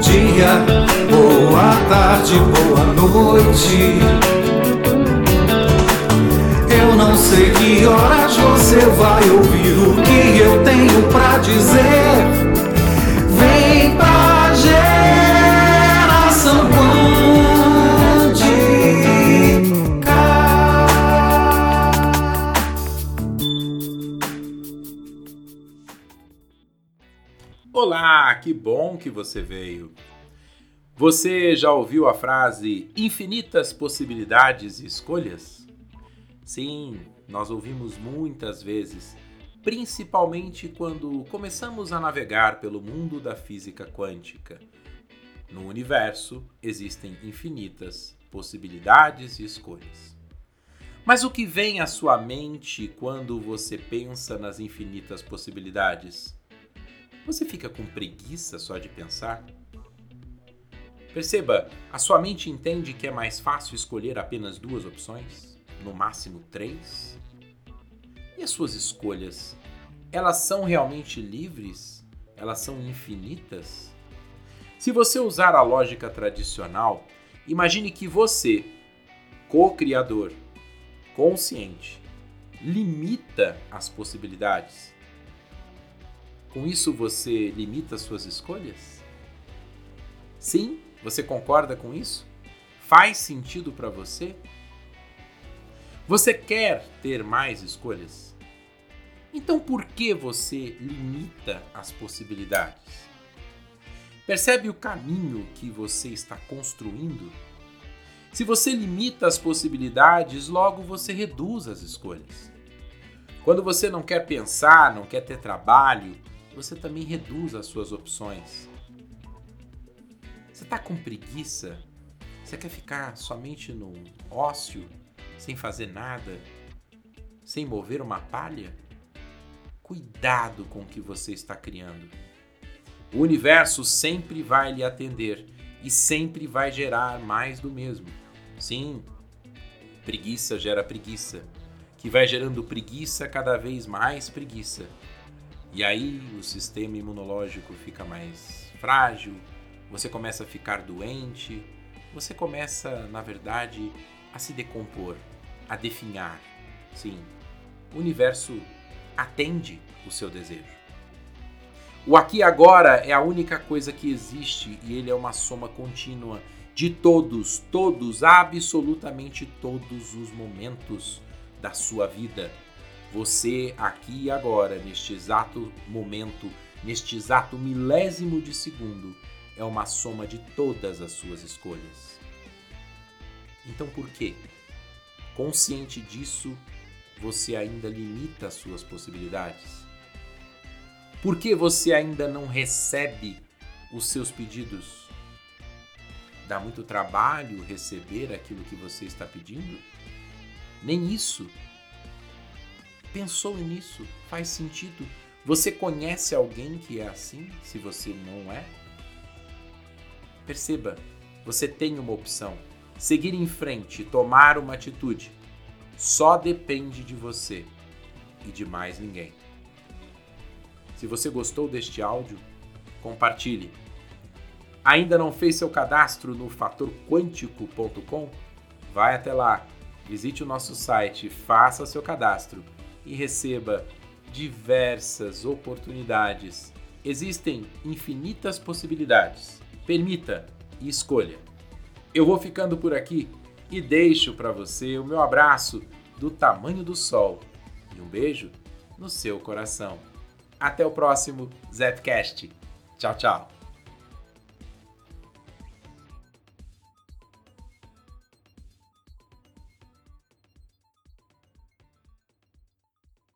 dia, boa tarde, boa noite. Eu não sei que horas você vai ouvir Olá, que bom que você veio. Você já ouviu a frase infinitas possibilidades e escolhas? Sim, nós ouvimos muitas vezes, principalmente quando começamos a navegar pelo mundo da física quântica. No universo existem infinitas possibilidades e escolhas. Mas o que vem à sua mente quando você pensa nas infinitas possibilidades? Você fica com preguiça só de pensar? Perceba, a sua mente entende que é mais fácil escolher apenas duas opções, no máximo três? E as suas escolhas, elas são realmente livres? Elas são infinitas? Se você usar a lógica tradicional, imagine que você, co-criador, consciente, limita as possibilidades com isso você limita suas escolhas? Sim, você concorda com isso? Faz sentido para você? Você quer ter mais escolhas? Então por que você limita as possibilidades? Percebe o caminho que você está construindo? Se você limita as possibilidades, logo você reduz as escolhas. Quando você não quer pensar, não quer ter trabalho, você também reduz as suas opções. Você está com preguiça? Você quer ficar somente no ócio, sem fazer nada, sem mover uma palha? Cuidado com o que você está criando. O universo sempre vai lhe atender e sempre vai gerar mais do mesmo. Sim, preguiça gera preguiça, que vai gerando preguiça cada vez mais preguiça. E aí o sistema imunológico fica mais frágil, você começa a ficar doente, você começa, na verdade, a se decompor, a definhar. Sim, o universo atende o seu desejo. O aqui e agora é a única coisa que existe e ele é uma soma contínua de todos, todos, absolutamente todos os momentos da sua vida você aqui e agora, neste exato momento, neste exato milésimo de segundo, é uma soma de todas as suas escolhas. Então por quê? Consciente disso, você ainda limita as suas possibilidades? Por que você ainda não recebe os seus pedidos? Dá muito trabalho receber aquilo que você está pedindo? Nem isso Pensou nisso? Faz sentido? Você conhece alguém que é assim, se você não é? Perceba, você tem uma opção. Seguir em frente, tomar uma atitude, só depende de você e de mais ninguém. Se você gostou deste áudio, compartilhe. Ainda não fez seu cadastro no fatorquântico.com? Vai até lá, visite o nosso site, faça seu cadastro e receba diversas oportunidades. Existem infinitas possibilidades. Permita e escolha. Eu vou ficando por aqui e deixo para você o meu abraço do tamanho do sol e um beijo no seu coração. Até o próximo Zepcast. Tchau, tchau.